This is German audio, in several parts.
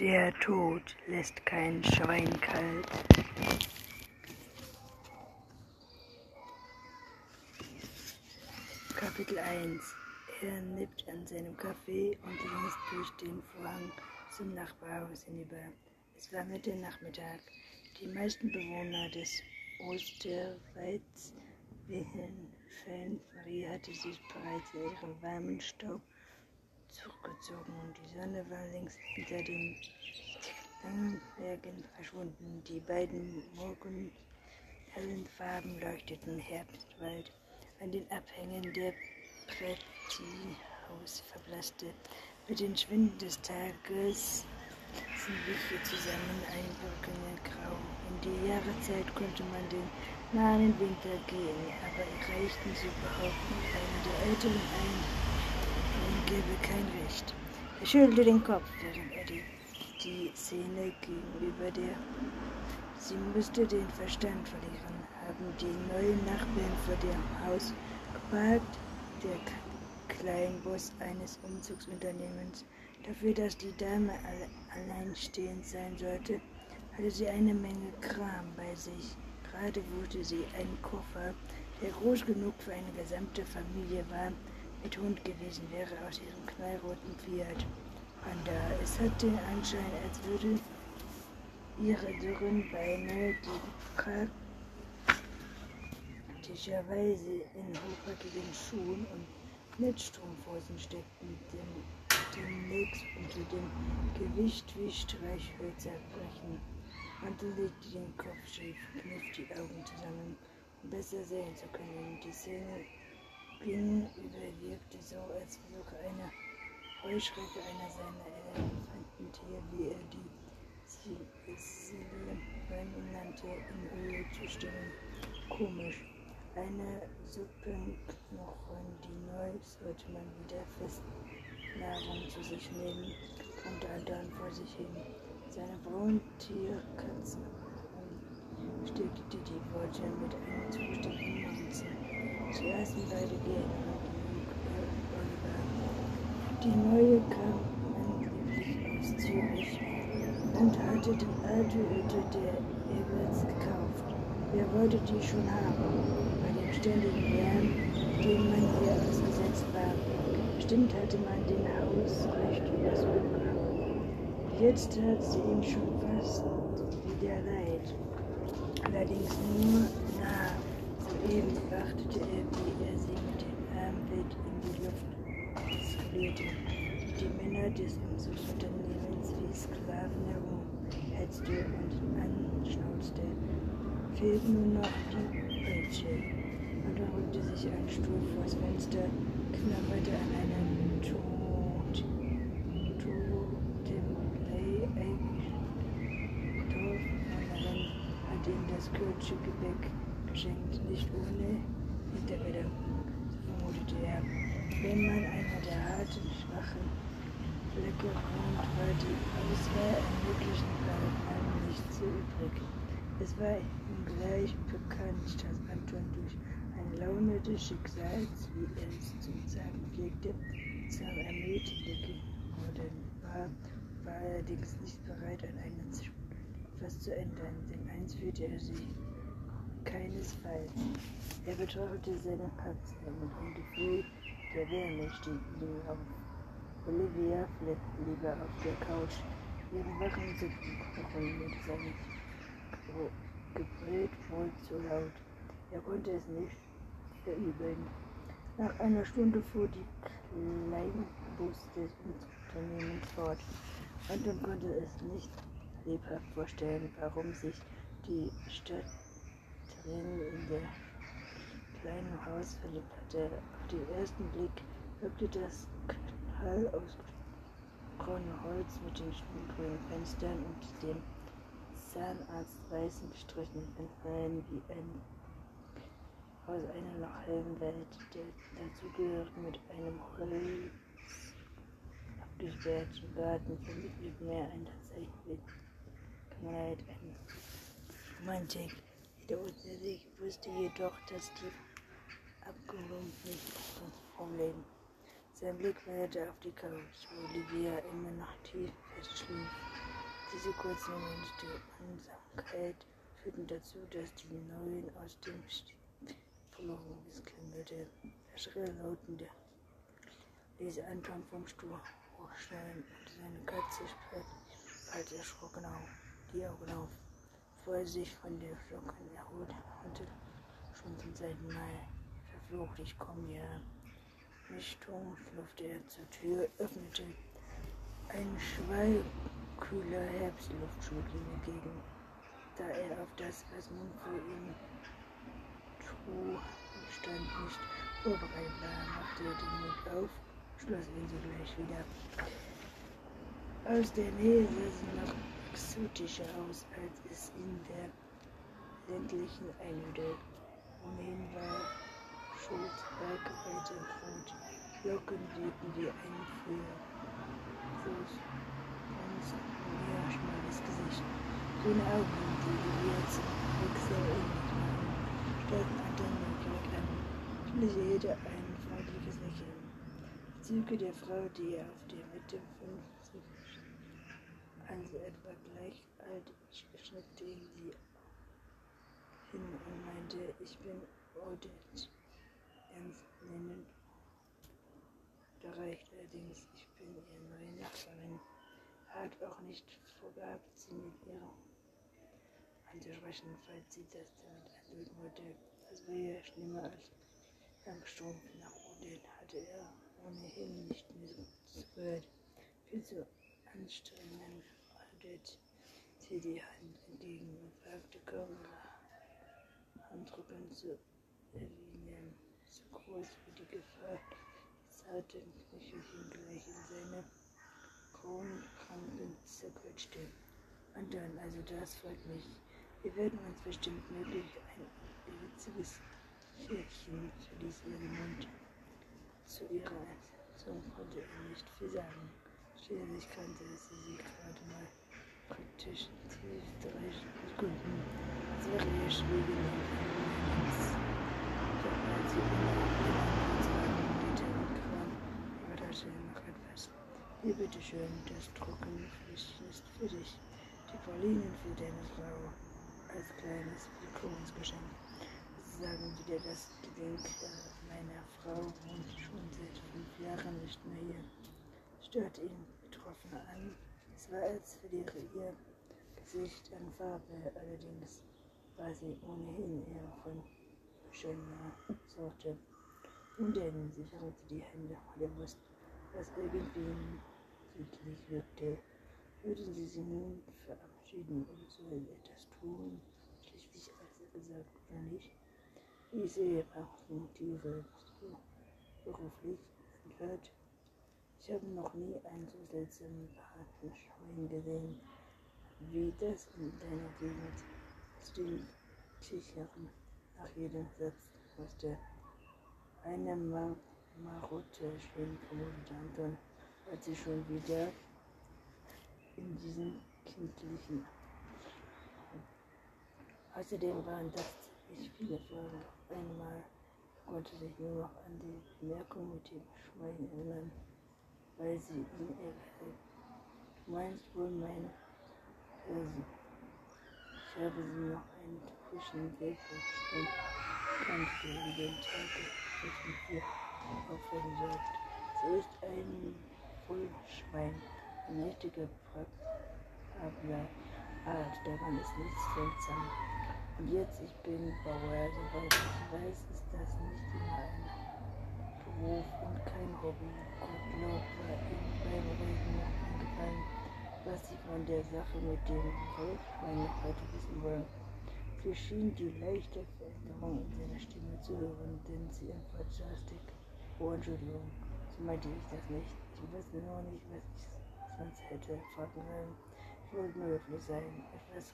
Der Tod lässt kein Schwein kalt. Kapitel 1 Er nippt an seinem Kaffee und liest durch den Vorhang zum Nachbarhaus hinüber. Es war Mitte Nachmittag. Die meisten Bewohner des Osterweids Wilhelmsfeld hatte sich bereits in ihrem warmen Staub zurückgezogen und die Sonne war längst hinter den Bergen verschwunden. Die beiden morgenhellen Farben leuchteten Herbstwald an den Abhängen der Prätiehaus verblasste. Mit dem Schwinden des Tages sind Lichte zusammen ein brückende Grau. In die Jahreszeit konnte man den nahen Winter gehen, aber erreichten zu behaupten, einer der Älteren ein, gebe kein Recht. Er schüttelte den Kopf, während er die, die Szene gegenüber der Sie müsste den Verstand verlieren, haben die neuen Nachbarn vor dem Haus geparkt, der Kleinbus eines Umzugsunternehmens. Dafür, dass die Dame alleinstehend sein sollte, hatte sie eine Menge Kram bei sich. Gerade wurde sie einen Koffer, der groß genug für eine gesamte Familie war, mit Hund gewesen wäre, aus ihrem knallroten Fiat. Panda. Es hat den Anschein, als würde ihre dürren Beine, die praktischerweise in hochhackigen Schuhen und Netzstrumpfhosen steckten, dem, demnächst unter dem Gewicht wie Streichhölzer brechen. Mantel legte den Kopf schief, kniff die Augen zusammen, um besser sehen zu können. Die Szene ging überwirkte so, als versuche eine Heuschrecke einer seiner Elefantentiere, wie er die Silben nannte, in Höhe zu stimmen. Komisch. Eine Suppenknochen, die neu sollte man wieder fest Nahrung zu sich nehmen, brummte Anton vor sich hin. Seine Brauntier-Katzen stickte die Worte mit einem zustimmenden. Sie aßen beide Oliver. Die neue kam aus Zürich und hatte die alte Hütte der Ebels gekauft. Wer wollte die schon haben? Bei dem ständigen Lärm, dem man hier ausgesetzt war. Bestimmt hatte man den Haus recht übers Ohr. Jetzt tat sie ihm schon fast wieder leid. Allerdings nur nah. Soeben beachtete er, wie er sie mit dem Arm wild in die Luft skalierte. Die Männer des Umzugsunternehmens wie Sklaven herum hetzte und anschnauzte fehlt nur noch die Peitsche. Und er rückte sich einen Stuhl vors Fenster, knabberte an einem Tod, Torfmannerin hat ihm das Kürtsche Gebäck geschenkt, nicht ohne so vermutete er. Wenn man einer der harten, schwachen Flecke wohnt, war die Auswahl an möglichen Partnern nicht so übrig. Es war ihm gleich bekannt, dass Anton durch eine Laune des Schicksals, wie er es zu sagen pflegte, zum Ermüdeten geworden war, war allerdings nicht bereit, an einer etwas zu ändern, denn eins fühlte er sich keinesfalls. Er betrachtete seine Katze und ein Gefühl der Wärme stieg ihm auf. Olivia flippte lieber auf der Couch, ihren wachen Suppenknochen mit seinem gebrüllt wohl zu laut. Er konnte es nicht verübeln. Nach einer Stunde fuhr die Kleinbus des Unternehmens fort. Anton konnte es nicht lebhaft vorstellen, warum sich die Stadtrin in der kleinen Haus hatte. Auf den ersten Blick wirkte das Hall aus grauem Holz mit den grünen Fenstern und dem Zahnarzt weißen Strichen entfallen wie ein aus einer noch hellen Welt, der dazugehört mit einem Holz abgesperrten Garten vermittelt mehr ein tatsächlich Kleid, ein Romantik. Der unter sich wusste jedoch, dass die abgerumpft nicht Problem. Sein Blick wanderte auf die Couch, wo Olivia immer noch tief fest schlief. Diese kurzen Momente der Einsamkeit führten dazu, dass die Neuen aus dem verloren es klingelte. Schrill lautende ließ Anton vom Stuhl hochschnellen und seine Katze sperrte bald erschrocken auf, die Augen auf. Er sich von der Flocken erholt hatte, schon zum zweiten Mal verflucht, ich komme hier. Nicht tun, schlurfte er zur Tür, öffnete ein schwallkühler Herbstluft schlug ihm entgegen. Da er auf das, was nun für ihn stand, nicht vorbereitet war, machte er den Mund auf, schloss ihn sogleich wieder. Aus der Nähe sie noch exotischer aus, als es in der ländlichen Einöde ohnehin war. Schulz, Bergweite und Locken wehten wie ein. Fuß, ganz mehr schmales Gesicht. Grüne Augen, die zum Wechsel ähnlich waren, starrten Antennen gerade an. Schließlich jeder ein freundliches Lächeln. Züge der Frau, die auf der Mitte 50, also etwa gleich alt, schnittte ihn sie hin und meinte, ich bin Odette, ernst nennend. Da reicht allerdings, ich bin ihr neue Nachbarin. Hat auch nicht vorgehabt, sie mit ihr anzusprechen, falls sie das damit einlösen wollte. Das wäre ja schlimmer als Langstrumpf nach Odin hatte er ohnehin nicht mehr so gehört. Viel zu anstrengend haltet sie die Hand entgegen und fragte kaum Handrücken zu erwähnen, so groß wie die Gefahr zarten Knöchelchen gleich in seine Kronkranken zerquetschte. Und dann, also das freut mich. Wir werden uns bestimmt möglich ein witziges Schärchen verließ ihren Mund. Zu ihrer Entzung konnte er nicht viel sagen. Schließlich kannte sie sie gerade mal als wäre ihr Schwieger in einem als sie immer Tasche noch etwas. Hier, bitteschön, das trockene Fläschchen ist für dich. Die Pralinen für deine Frau als kleines Willkommensgeschenk. Sagen Sie dir das Gedenk meiner Frau wohnt schon seit fünf Jahren nicht mehr hier. Stört ihn betroffen an. Es war, als verliere ihr Gesicht an Farbe, allerdings war sie ohnehin eher von schöner Sorte. Denn, sie verriete die Hände vor der Brust was irgendwie südlich wirkte. Würden Sie sich nun verabschieden oder soll etwas tun? Schließlich als er gesagt, oder nicht? Ich sehe auch Motive beruflich enthört. Ich habe noch nie einen so seltsamen Patenschwein gesehen, wie das in deiner Gegend zu den Kichern nach jedem Satz musste. Eine Mann Marotte schön vermutet Anton, als sie schon wieder in diesen kindlichen. Außerdem waren das ziemlich viele Fragen. Einmal konnte sich nur noch an die Bemerkung mit dem Schwein erinnern, weil sie ihn erhält. Du meinst wohl meine Fersen. Ich habe sie noch einen frischen Weg und kannte wie den Tag zwischen vier aufhören. Sie ist ein Vollschwein, ein richtiger Prabler Art, daran ist nichts seltsam. Und jetzt, ich bin Bauer, soweit ich weiß, ist das nicht immer ein Beruf und kein Hobby. Gottlob war ihm beim Reden noch eingefallen, was sie von der Sache mit dem Vollschwein noch heute wissen wollen. Sie schien die leichte Veränderung in seiner Stimme zu hören, denn sie antwortete hastig. Oh, Entschuldigung, so meinte ich das nicht. Ich wusste nur nicht, was ich sonst hätte fragen sollen. Ich wollte nur höflich sein, etwas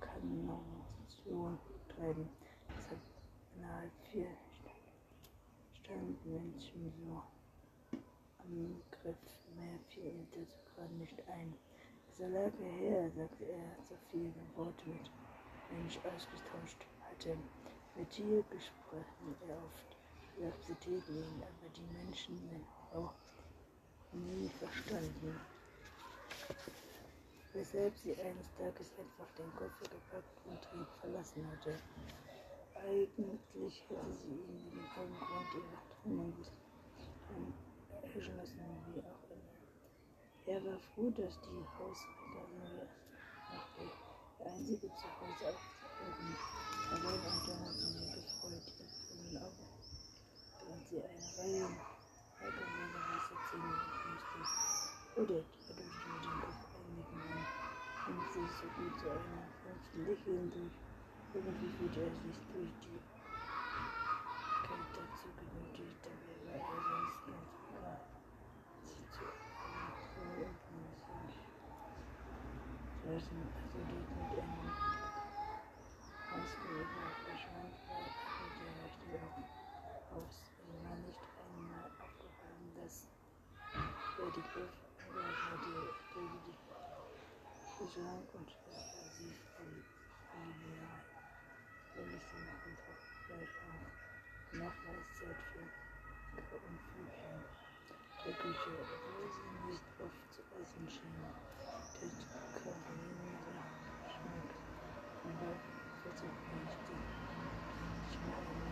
Kanonation treiben. Deshalb innerhalb vier Menschen so am Griff. Mehr fiel ihm dazu gerade nicht ein. So lange her, sagte er, so viele Worte mit Mensch ausgetauscht hatte. Mit dir gesprochen er oft. Universität gehen, aber die Menschen auch nie verstanden. weshalb sie eines Tages einfach den Koffer gepackt und ihn verlassen hatte. Eigentlich hätte sie ihn wegen allem Grund ihrer Trennung erschlossen, wie auch immer. Er war froh, dass die Hausgardine noch der einzige Zuhause aufzuhören. Allein und dann hat sie mir gefreut, ihre grünen Augen, während sie eine Reihe allgemeiner weißer Zähne musste. Oder dadurch mit dem Kopf Mann und sich so gut zu einem fünften Lächeln durch. Irgendwie fühlte er sich durch die Kalt dazu genötigt, dabei war er sonst ganz klar, sich zu lassen, also dort mit einem Ausgeübten verschwand, war mit der rechte. Ihm war nicht einmal aufgefallen, dass er die Griff war die schlank und war sie von Olivier Sortchen und Büchern. Der Bücher Rosen nicht oft zu essen schienen. Der Kalender schmeckt, und aber versucht nicht die Schmalen.